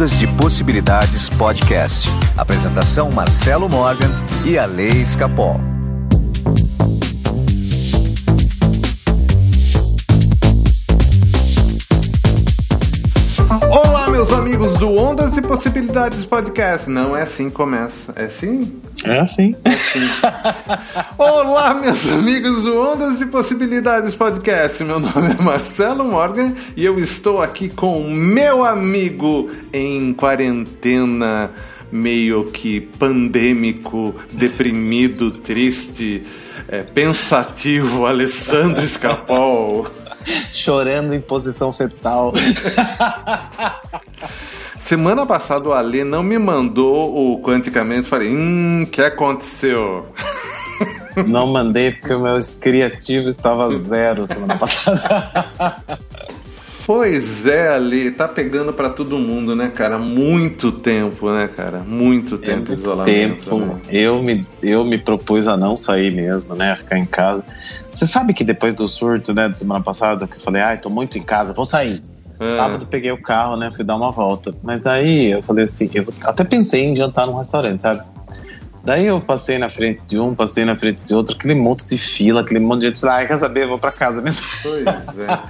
Ondas de Possibilidades Podcast. Apresentação Marcelo Morgan e a Lei Escapol. Olá, meus amigos do Ondas e Possibilidades Podcast. Não é assim que começa. É assim? É assim. É assim. Olá, meus amigos do Ondas de Possibilidades Podcast. Meu nome é Marcelo Morgan e eu estou aqui com meu amigo em quarentena, meio que pandêmico, deprimido, triste, é, pensativo, Alessandro Escapol. Chorando em posição fetal. Semana passada o Alê não me mandou o quanticamente. Falei, hum, o que aconteceu? Não mandei porque o meu criativo estava zero semana passada. Pois é, ali tá pegando para todo mundo, né, cara? Muito tempo, né, cara? Muito tempo é muito isolamento. Tempo. Né? Eu me eu me propus a não sair mesmo, né, a ficar em casa. Você sabe que depois do surto, né, da semana passada, que eu falei, ai, tô muito em casa, vou sair. É. Sábado peguei o carro, né, fui dar uma volta. Mas aí eu falei assim, eu até pensei em jantar num restaurante, sabe? Daí eu passei na frente de um, passei na frente de outro, aquele monte de fila, aquele monte de gente. Ah, quer saber? Eu vou pra casa mesmo. Pois é.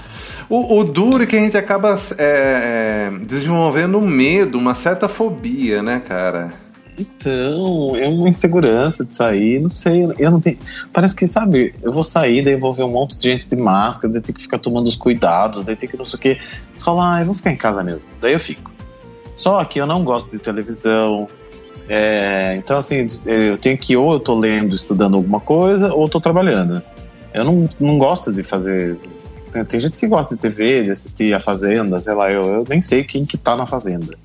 o, o, duro é que a gente acaba é, é, desenvolvendo um medo, uma certa fobia, né, cara? Então, é uma insegurança de sair, não sei, eu não tenho. Parece que, sabe, eu vou sair, daí vou ver um monte de gente de máscara, daí tem que ficar tomando os cuidados, daí tem que não sei o quê. Falar, ah, eu vou ficar em casa mesmo. Daí eu fico. Só que eu não gosto de televisão. É, então, assim, eu tenho que ou eu tô lendo, estudando alguma coisa, ou eu tô trabalhando. Eu não, não gosto de fazer. Tem gente que gosta de TV, de assistir a Fazenda, sei lá, eu, eu nem sei quem que tá na Fazenda.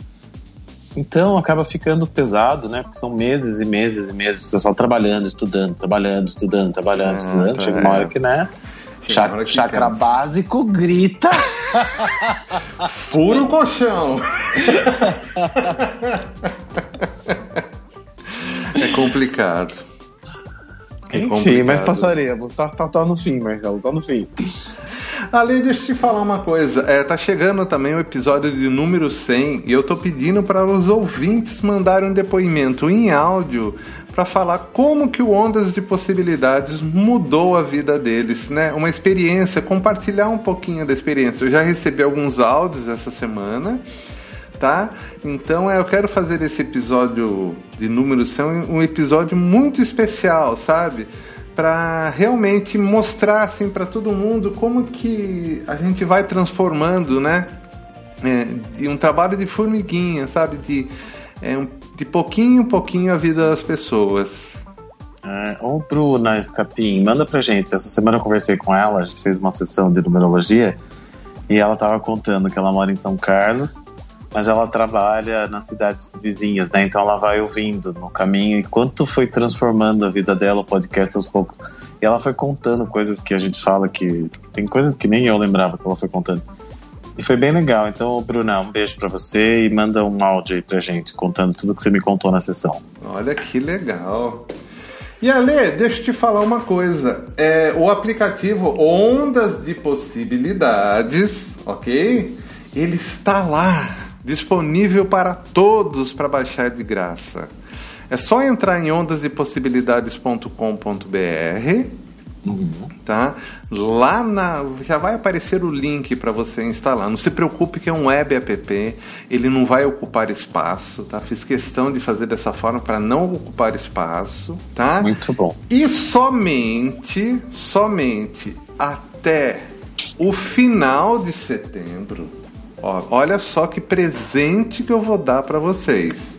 Então acaba ficando pesado, né? Porque são meses e meses e meses você só trabalhando, estudando, trabalhando, estudando, trabalhando, ah, estudando. Tá, Chega uma hora que, né? Chakra, chakra básico grita. Fura o colchão. é complicado. É Enfim, mas passaremos. Tá, tá, tá no fim, Marcelo, tá no fim. Ali, deixa eu te falar uma coisa. É, tá chegando também o episódio de número 100 e eu tô pedindo para os ouvintes mandarem um depoimento em áudio para falar como que o Ondas de Possibilidades mudou a vida deles, né? Uma experiência, compartilhar um pouquinho da experiência. Eu já recebi alguns áudios essa semana tá? Então eu quero fazer esse episódio de número 100 um episódio muito especial, sabe? Para realmente mostrar assim para todo mundo como que a gente vai transformando, né? É, de um trabalho de formiguinha, sabe? De, é, um, de pouquinho em pouquinho a vida das pessoas. É, ô Bruna Escapim, manda pra gente. Essa semana eu conversei com ela, a gente fez uma sessão de numerologia e ela tava contando que ela mora em São Carlos mas ela trabalha nas cidades vizinhas, né? Então ela vai ouvindo no caminho e quanto foi transformando a vida dela, o podcast aos poucos. E ela foi contando coisas que a gente fala que tem coisas que nem eu lembrava que ela foi contando. E foi bem legal. Então, Bruna, um beijo para você e manda um áudio aí pra gente contando tudo que você me contou na sessão. Olha que legal. E Ale, deixa eu te falar uma coisa. É, o aplicativo Ondas de Possibilidades, ok? Ele está lá disponível para todos para baixar de graça. É só entrar em ondasdepossibilidades.com.br, tá? Lá na já vai aparecer o link para você instalar. Não se preocupe que é um web app, ele não vai ocupar espaço, tá? Fiz questão de fazer dessa forma para não ocupar espaço, tá? Muito bom. E somente, somente até o final de setembro Ó, olha só que presente que eu vou dar para vocês.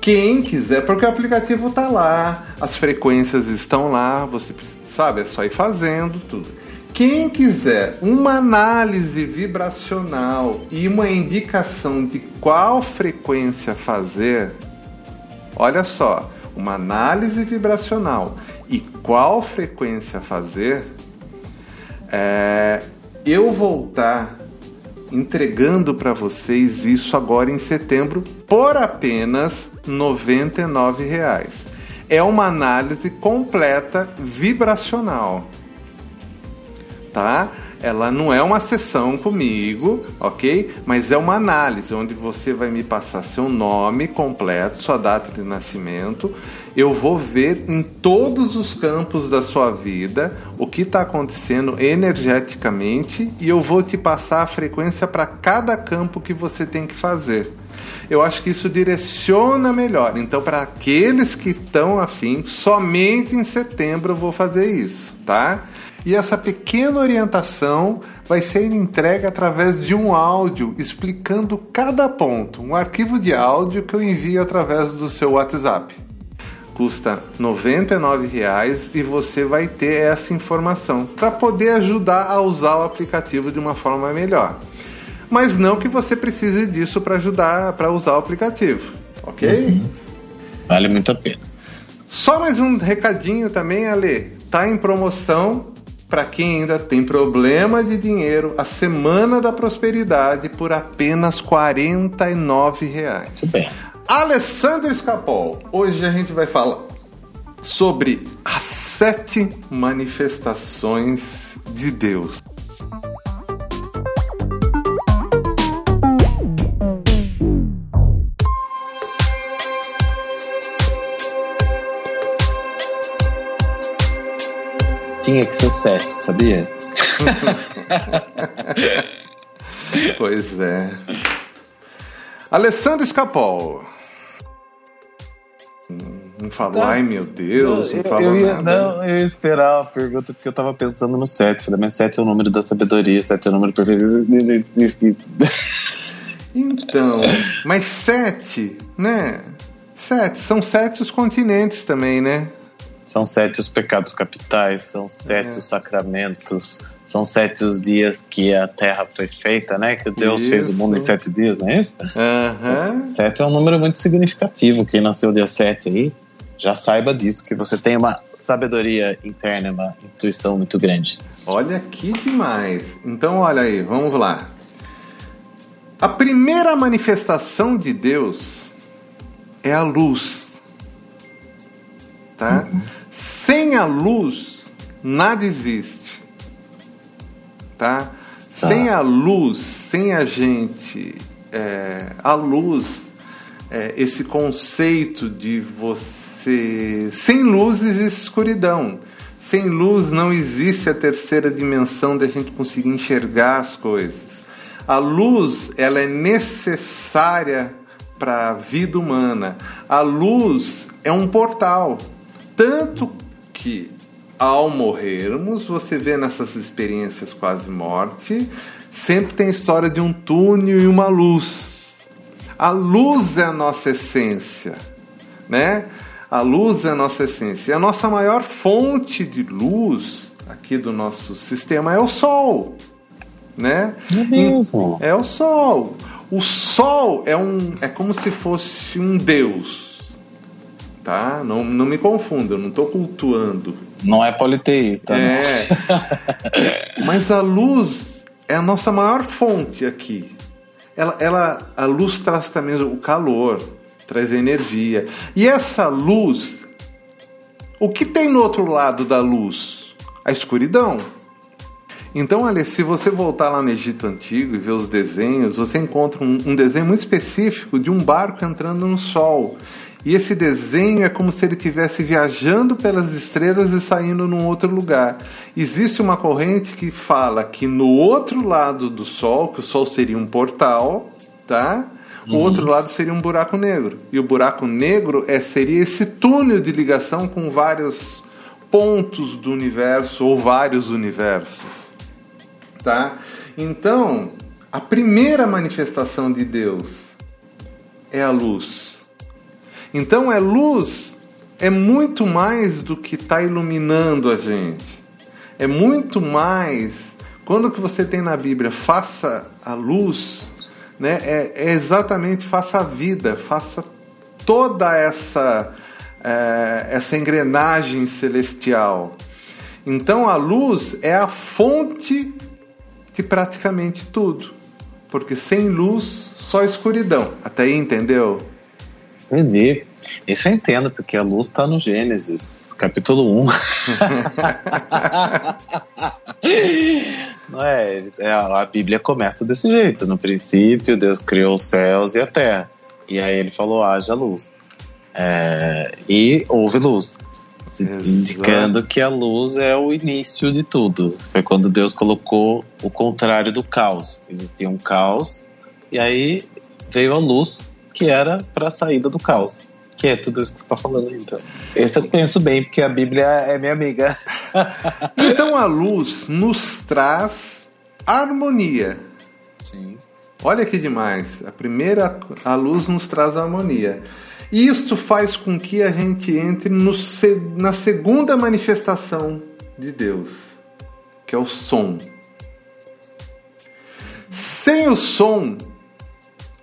Quem quiser, porque o aplicativo tá lá, as frequências estão lá, você sabe, é só ir fazendo tudo. Quem quiser uma análise vibracional e uma indicação de qual frequência fazer, olha só, uma análise vibracional e qual frequência fazer, é, eu voltar entregando para vocês isso agora em setembro por apenas R$ 99,00. É uma análise completa vibracional. Tá? Ela não é uma sessão comigo, ok? Mas é uma análise onde você vai me passar seu nome completo, sua data de nascimento. Eu vou ver em todos os campos da sua vida o que está acontecendo energeticamente e eu vou te passar a frequência para cada campo que você tem que fazer eu acho que isso direciona melhor. Então, para aqueles que estão afim, somente em setembro eu vou fazer isso, tá? E essa pequena orientação vai ser entregue através de um áudio explicando cada ponto, um arquivo de áudio que eu envio através do seu WhatsApp. Custa R$ 99,00 e você vai ter essa informação para poder ajudar a usar o aplicativo de uma forma melhor mas não que você precise disso para ajudar para usar o aplicativo, ok? Uhum. Vale muito a pena. Só mais um recadinho também, Ale. Tá em promoção para quem ainda tem problema de dinheiro, a Semana da Prosperidade por apenas 49 reais. Bem. Alessandro Escapol, hoje a gente vai falar sobre as sete manifestações de Deus. Tinha que ser sete, sabia? pois é. Alessandro Escapol. Não falou, tá. ai meu Deus, não, não falou eu ia, nada. Não, eu ia esperar a pergunta porque eu tava pensando no sete. Falei, mas sete é o número da sabedoria, sete é o número perfeito. Então, mas sete, né? Sete, são sete os continentes também, né? São sete os pecados capitais, são sete é. os sacramentos, são sete os dias que a terra foi feita, né? Que Deus isso. fez o mundo em sete dias, não é isso? Uhum. Sete é um número muito significativo. Quem nasceu dia sete aí, já saiba disso, que você tem uma sabedoria interna, uma intuição muito grande. Olha que demais. Então, olha aí, vamos lá. A primeira manifestação de Deus é a luz. Tá? Uhum. Sem a luz, nada existe. Tá? tá? Sem a luz, sem a gente, é, a luz, é, esse conceito de você. Sem luz existe escuridão. Sem luz não existe a terceira dimensão da gente conseguir enxergar as coisas. A luz ela é necessária para a vida humana. A luz é um portal. Tanto que ao morrermos, você vê nessas experiências quase morte, sempre tem história de um túnel e uma luz. A luz é a nossa essência, né? A luz é a nossa essência. E a nossa maior fonte de luz aqui do nosso sistema é o Sol, né? É mesmo. É o Sol. O Sol é um, é como se fosse um Deus tá? Não, não me confunda, eu não estou cultuando. Não é politeísta. É. Mas a luz é a nossa maior fonte aqui. Ela, ela, a luz traz também o calor, traz energia. E essa luz, o que tem no outro lado da luz? A escuridão. Então, olha, se você voltar lá no Egito Antigo e ver os desenhos, você encontra um, um desenho muito específico de um barco entrando no sol. E esse desenho é como se ele estivesse viajando pelas estrelas e saindo num outro lugar. Existe uma corrente que fala que no outro lado do Sol, que o Sol seria um portal, tá? O uhum. outro lado seria um buraco negro. E o buraco negro é, seria esse túnel de ligação com vários pontos do universo ou vários universos. Tá? Então, a primeira manifestação de Deus é a luz. Então é luz é muito mais do que está iluminando a gente. É muito mais. Quando que você tem na Bíblia, faça a luz, né? É, é exatamente faça a vida, faça toda essa é, essa engrenagem celestial. Então a luz é a fonte de praticamente tudo, porque sem luz só escuridão. Até aí entendeu? Entendi. Isso eu entendo, porque a luz está no Gênesis, capítulo 1. Não é, é, a Bíblia começa desse jeito. No princípio, Deus criou os céus e a terra. E aí ele falou: haja luz. É, e houve luz. Indicando que a luz é o início de tudo. Foi quando Deus colocou o contrário do caos. Existia um caos, e aí veio a luz, que era para a saída do caos. Que é tudo isso que você está falando, então. Esse eu penso bem, porque a Bíblia é minha amiga. então a luz nos traz harmonia. Sim. Olha que demais. A primeira, a luz nos traz harmonia. E isso faz com que a gente entre no, na segunda manifestação de Deus, que é o som. Sem o som,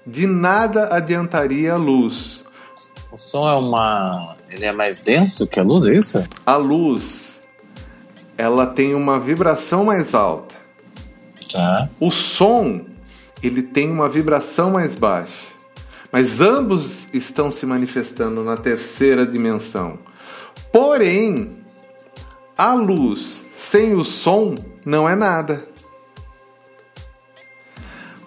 de nada adiantaria a luz. O som é uma. Ele é mais denso que a luz, é isso? A luz, ela tem uma vibração mais alta. Tá. O som, ele tem uma vibração mais baixa. Mas ambos estão se manifestando na terceira dimensão. Porém, a luz sem o som não é nada.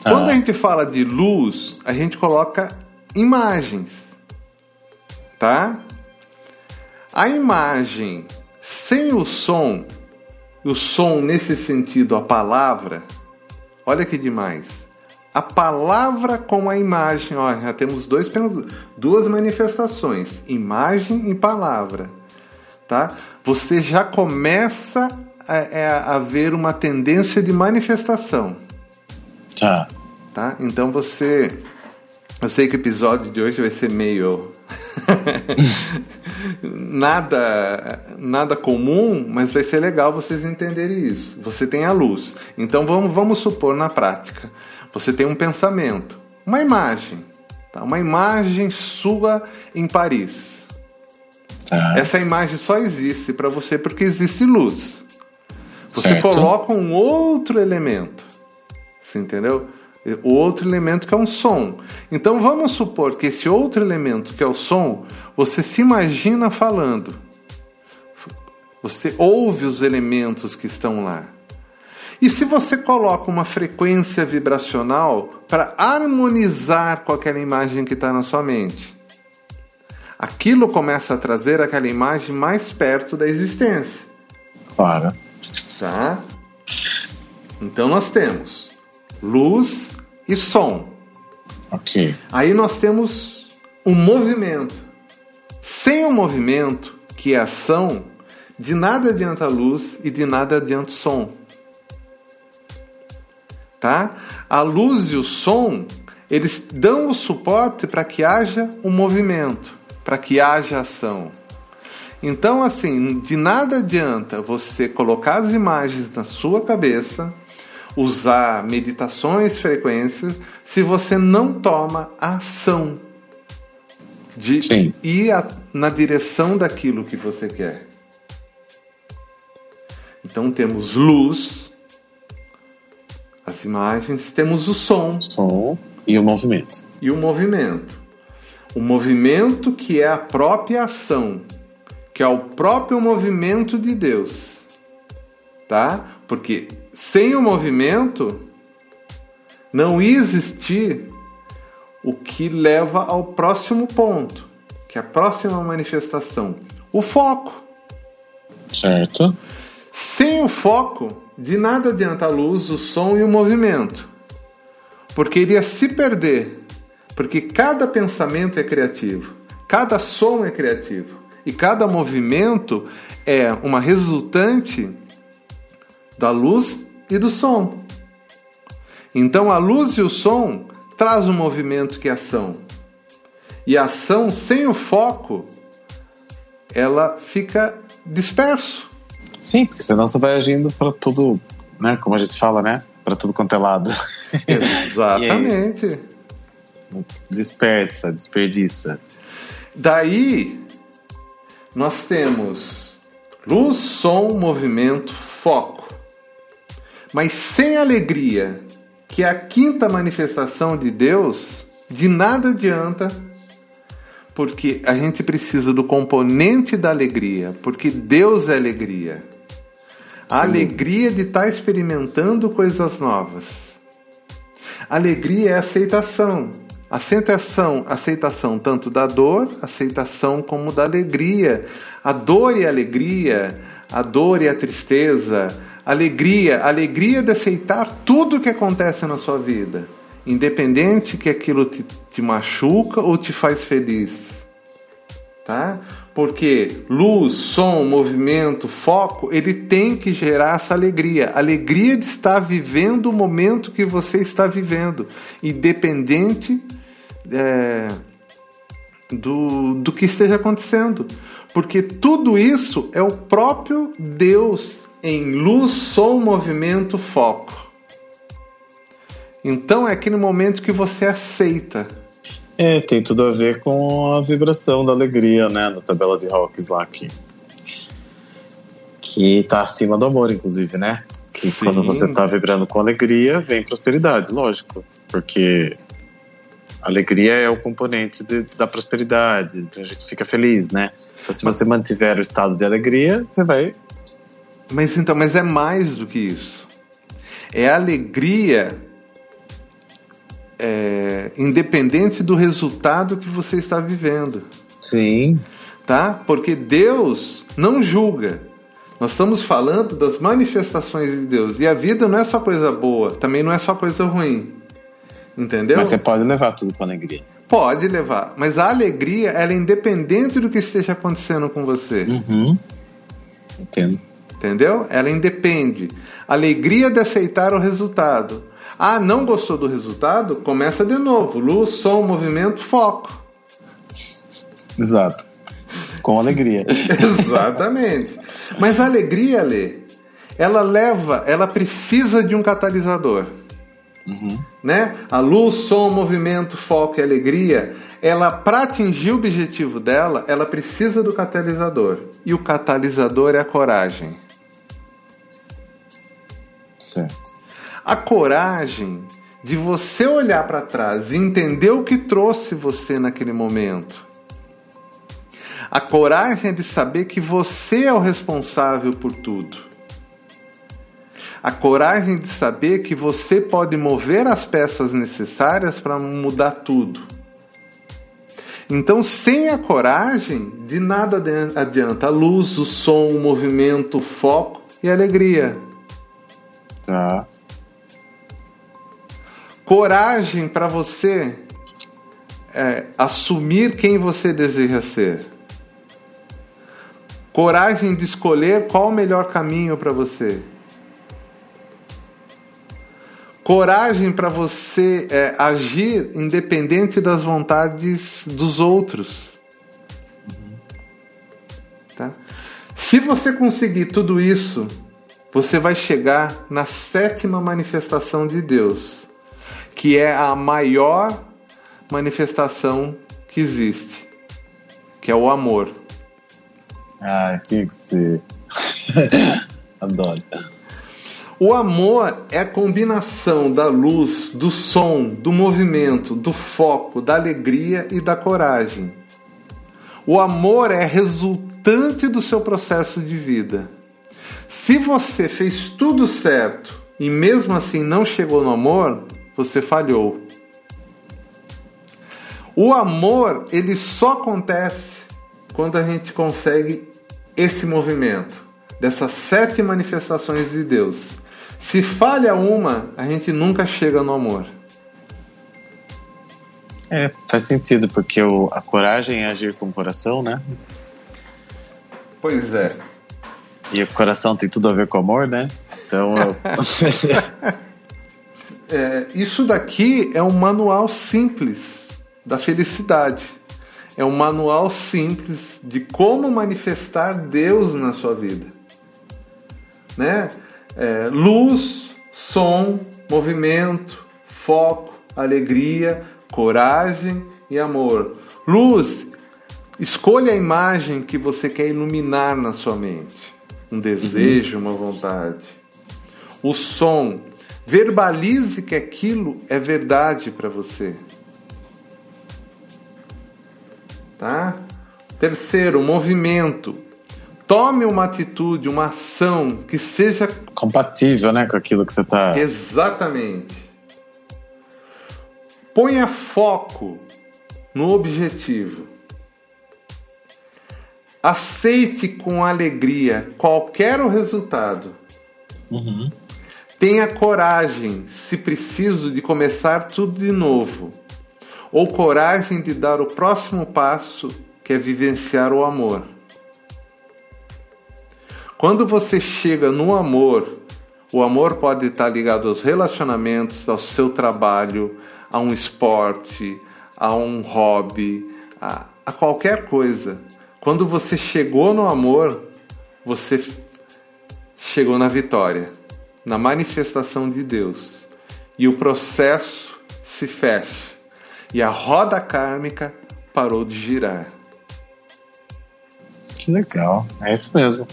Quando a gente fala de luz, a gente coloca imagens tá? A imagem sem o som, o som nesse sentido, a palavra, olha que demais. A palavra com a imagem, ó, já temos dois, duas manifestações, imagem e palavra, tá? Você já começa a, é, a ver uma tendência de manifestação. Tá. Tá? Então você. Eu sei que o episódio de hoje vai ser meio nada, nada comum, mas vai ser legal vocês entenderem isso. Você tem a luz. Então vamos, vamos supor na prática. Você tem um pensamento, uma imagem, tá? uma imagem sua em Paris. Ah. Essa imagem só existe para você porque existe luz. Você certo. coloca um outro elemento. Você entendeu? o outro elemento que é um som. Então vamos supor que esse outro elemento que é o som, você se imagina falando. Você ouve os elementos que estão lá. E se você coloca uma frequência vibracional para harmonizar com aquela imagem que está na sua mente, aquilo começa a trazer aquela imagem mais perto da existência. Claro. Tá? Então nós temos luz e som. Ok. Aí nós temos o um movimento. Sem o movimento, que é ação, de nada adianta a luz e de nada adianta o som. Tá? A luz e o som, eles dão o suporte para que haja um movimento, para que haja ação. Então, assim, de nada adianta você colocar as imagens na sua cabeça, usar meditações frequências se você não toma ação de Sim. ir a, na direção daquilo que você quer. Então temos luz, as imagens, temos o som. Som e o movimento. E o movimento. O movimento que é a própria ação, que é o próprio movimento de Deus. Tá? Porque sem o movimento, não ia existir o que leva ao próximo ponto, que é a próxima manifestação, o foco. Certo. Sem o foco, de nada adianta a luz, o som e o movimento, porque iria se perder, porque cada pensamento é criativo, cada som é criativo e cada movimento é uma resultante da luz e do som. Então a luz e o som traz o um movimento que é ação. E a ação sem o foco, ela fica disperso. Sim, porque senão você vai agindo para tudo, né? Como a gente fala, né? Para tudo quanto é lado. Exatamente. dispersa, desperdiça. Daí nós temos luz, som, movimento, foco. Mas sem alegria, que é a quinta manifestação de Deus, de nada adianta, porque a gente precisa do componente da alegria, porque Deus é alegria. A alegria de estar tá experimentando coisas novas. Alegria é aceitação. Aceitação, aceitação tanto da dor, aceitação como da alegria. A dor e a alegria, a dor e a tristeza, alegria, alegria de aceitar tudo que acontece na sua vida, independente que aquilo te, te machuca ou te faz feliz. Tá? Porque luz, som, movimento, foco, ele tem que gerar essa alegria. Alegria de estar vivendo o momento que você está vivendo, independente é, do, do que esteja acontecendo. Porque tudo isso é o próprio Deus em luz, som, movimento, foco. Então é aquele momento que você aceita é, tem tudo a ver com a vibração da alegria, né? Na tabela de Hawkins lá que, que tá acima do amor, inclusive, né? Que Sim. quando você tá vibrando com alegria, vem prosperidade, lógico. Porque alegria é o componente de, da prosperidade, então a gente fica feliz, né? Então, se você mantiver o estado de alegria, você vai. Mas então, mas é mais do que isso. É alegria é, independente do resultado que você está vivendo. Sim. Tá? Porque Deus não julga. Nós estamos falando das manifestações de Deus. E a vida não é só coisa boa, também não é só coisa ruim. Entendeu? Mas você pode levar tudo com alegria. Pode levar, mas a alegria ela é independente do que esteja acontecendo com você. Uhum. Entendo. Entendeu? Ela independe. Alegria de aceitar o resultado. Ah, não gostou do resultado? Começa de novo. Luz, som, movimento, foco. Exato. Com alegria. Exatamente. Mas a alegria, Lê, ela leva, ela precisa de um catalisador. Uhum. Né? A luz, som, movimento, foco e alegria, ela para atingir o objetivo dela, ela precisa do catalisador. E o catalisador é a coragem. Certo a coragem de você olhar para trás e entender o que trouxe você naquele momento. A coragem de saber que você é o responsável por tudo. A coragem de saber que você pode mover as peças necessárias para mudar tudo. Então, sem a coragem, de nada adianta a luz, o som, o movimento, o foco e a alegria. Tá coragem para você é, assumir quem você deseja ser. Coragem de escolher qual o melhor caminho para você. Coragem para você é, agir independente das vontades dos outros. Tá? Se você conseguir tudo isso, você vai chegar na sétima manifestação de Deus que é a maior manifestação que existe, que é o amor. Ah, tinha que ser. Adoro. O amor é a combinação da luz, do som, do movimento, do foco, da alegria e da coragem. O amor é resultante do seu processo de vida. Se você fez tudo certo e mesmo assim não chegou no amor, você falhou. O amor, ele só acontece quando a gente consegue esse movimento, dessas sete manifestações de Deus. Se falha uma, a gente nunca chega no amor. É, faz sentido, porque o, a coragem é agir com o coração, né? Pois é. E o coração tem tudo a ver com o amor, né? Então. Eu... é, isso daqui é um manual simples da felicidade. É um manual simples de como manifestar Deus na sua vida. Né? É, luz, som, movimento, foco, alegria, coragem e amor. Luz, escolha a imagem que você quer iluminar na sua mente. Um desejo, uma vontade. O som, Verbalize que aquilo é verdade para você. tá? Terceiro, movimento. Tome uma atitude, uma ação que seja compatível, né, com aquilo que você está. Exatamente. Ponha foco no objetivo. Aceite com alegria qualquer o resultado. Uhum. Tenha coragem, se preciso, de começar tudo de novo. Ou coragem de dar o próximo passo, que é vivenciar o amor. Quando você chega no amor, o amor pode estar ligado aos relacionamentos, ao seu trabalho, a um esporte, a um hobby, a, a qualquer coisa. Quando você chegou no amor, você chegou na vitória, na manifestação de Deus. E o processo se fecha. E a roda kármica parou de girar. Que legal, é isso mesmo.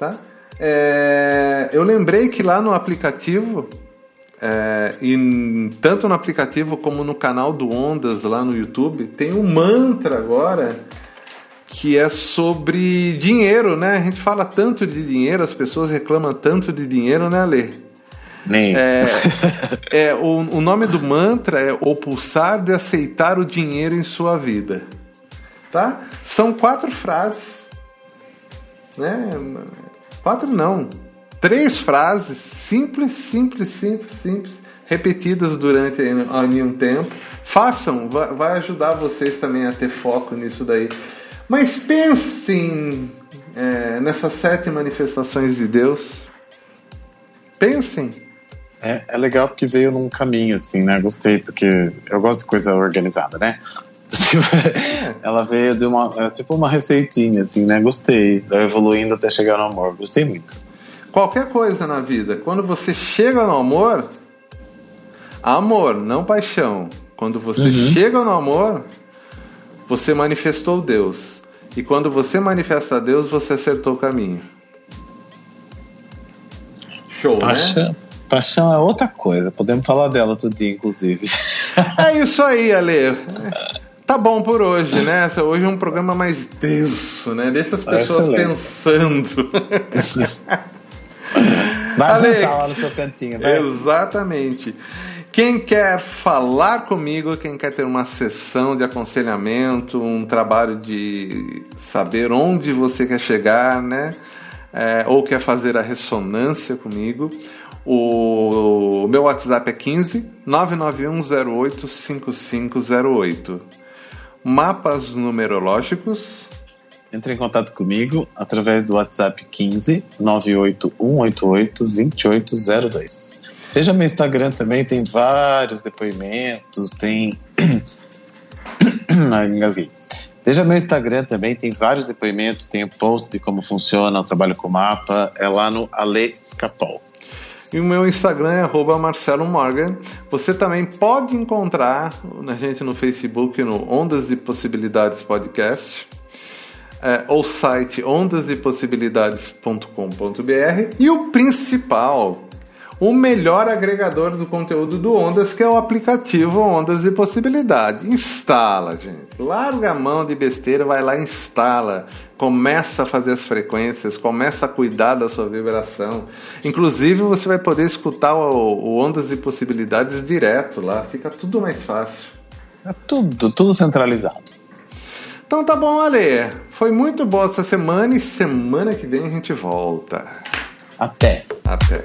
Tá? É, eu lembrei que lá no aplicativo, é, e tanto no aplicativo como no canal do Ondas lá no YouTube, tem um mantra agora que é sobre dinheiro, né? A gente fala tanto de dinheiro, as pessoas reclamam tanto de dinheiro, né, Lê? Nem. É, é, o, o nome do mantra é o pulsar de aceitar o dinheiro em sua vida. Tá? São quatro frases, né? Quatro não, três frases simples, simples, simples, simples, repetidas durante um tempo. Façam, vai ajudar vocês também a ter foco nisso daí. Mas pensem é, nessas sete manifestações de Deus. Pensem. É, é legal porque veio num caminho, assim, né? Gostei, porque eu gosto de coisa organizada, né? Ela veio de uma. É, tipo uma receitinha, assim, né? Gostei. Evoluindo até chegar no amor. Gostei muito. Qualquer coisa na vida, quando você chega no amor, amor, não paixão. Quando você uhum. chega no amor, você manifestou Deus. E quando você manifesta Deus, você acertou o caminho. Show, paixão, né? Paixão é outra coisa. Podemos falar dela outro dia, inclusive. É isso aí, Ale. Tá bom por hoje, né? Hoje é um programa mais denso, né? Deixa as pessoas pensando. Vai Ale, pensar lá no seu cantinho, vai. Exatamente. Quem quer falar comigo, quem quer ter uma sessão de aconselhamento, um trabalho de saber onde você quer chegar, né? É, ou quer fazer a ressonância comigo, o meu WhatsApp é 15 99108 5508 mapas numerológicos. Entre em contato comigo através do WhatsApp 15 98188 2802. Veja meu Instagram também, tem vários depoimentos, tem. Ai, engasguei. Veja meu Instagram também, tem vários depoimentos, tem o post de como funciona o trabalho com mapa, é lá no Ale Escapol. E o meu Instagram é Marcelo Morgan. Você também pode encontrar a gente no Facebook, no Ondas de Possibilidades Podcast. É, ou site ondasdepossibilidades.com.br e o principal, o melhor agregador do conteúdo do Ondas, que é o aplicativo Ondas de Possibilidade. Instala, gente. Larga a mão de besteira, vai lá e instala. Começa a fazer as frequências, começa a cuidar da sua vibração. Inclusive, você vai poder escutar o, o Ondas de Possibilidades direto lá. Fica tudo mais fácil. É tudo, tudo centralizado. Então tá bom, Ale. Foi muito boa essa semana e semana que vem a gente volta. Até. Até.